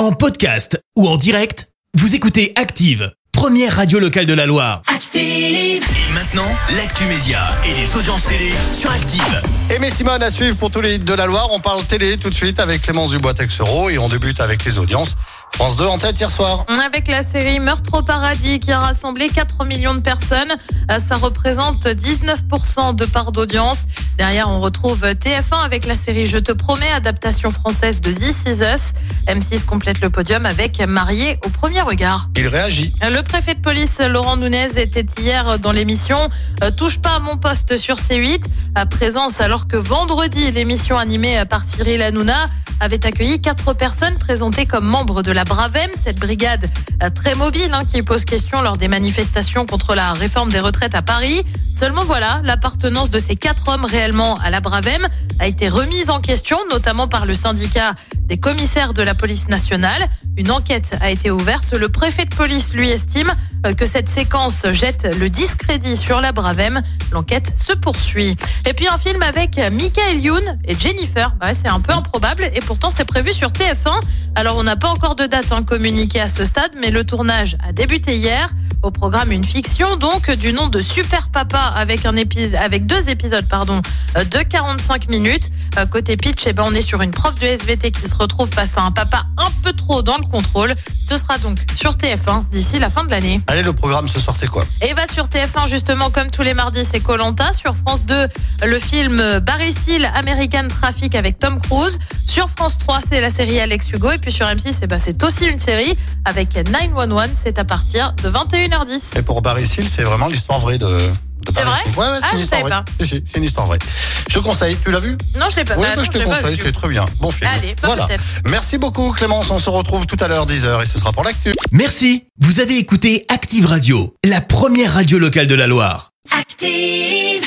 En podcast ou en direct, vous écoutez Active, première radio locale de la Loire. Active. Et maintenant, l'actu média et les audiences télé sur Active. Aimé Simone à suivre pour tous les hits de la Loire. On parle télé tout de suite avec Clémence Dubois-Texero et on débute avec les audiences. France 2 en tête hier soir. Avec la série Meurtre au paradis qui a rassemblé 4 millions de personnes, Euh, ça représente 19% de part d'audience. Derrière, on retrouve TF1 avec la série Je te promets, adaptation française de This Is Us. M6 complète le podium avec Marié au premier regard. Il réagit. Le préfet de police Laurent Nunez était hier dans l'émission euh, Touche pas à mon poste sur C8 à présence alors que vendredi l'émission animée par Cyril Hanouna avait accueilli quatre personnes présentées comme membres de la Bravem, cette brigade euh, très mobile hein, qui pose question lors des manifestations contre la réforme des retraites à Paris. Seulement voilà, l'appartenance de ces quatre hommes réellement à la Bravem a été remise en question, notamment par le syndicat des commissaires de la police nationale. Une enquête a été ouverte. Le préfet de police lui estime euh, que cette séquence jette le discrédit sur la Bravem. L'enquête se poursuit. Et puis un film avec Michael Youn et Jennifer. Ouais, c'est un peu improbable et pourtant c'est prévu sur TF1. Alors on n'a pas encore de date hein, communiquée à ce stade, mais le tournage a débuté hier. Au programme une fiction donc du nom de Super Papa avec un avec deux épisodes pardon euh, de 45 minutes. Euh, Côté pitch, eh ben, on est sur une prof de SVT qui se retrouve face à un papa un peu trop dans le contrôle. Ce sera donc sur TF1 d'ici la fin de l'année. Allez, le programme ce soir, c'est quoi? Et bah sur TF1 justement comme tous les mardis c'est Colanta. Sur France 2 le film Barry Seal American Traffic avec Tom Cruise. Sur France 3 c'est la série Alex Hugo et puis sur M6 eh ben, c'est aussi une série avec 911. C'est à partir de 21h10. Et pour Barry Seal, c'est vraiment l'histoire vraie de. de C'est vrai. Ouais, ouais, c'est Ah, une je histoire savais vraie. pas. Si, si, c'est une histoire vraie. Je te conseille. Tu l'as vu? Non je l'ai pas. Oui, bah, bah, non, je te pas conseille, vu. c'est très bien. Bon film. Allez, bah, voilà. Merci beaucoup Clémence, on se retrouve tout à l'heure 10h et ce sera pour l'actu. Merci, vous avez écouté Active Radio, la première radio locale de la Loire. Active.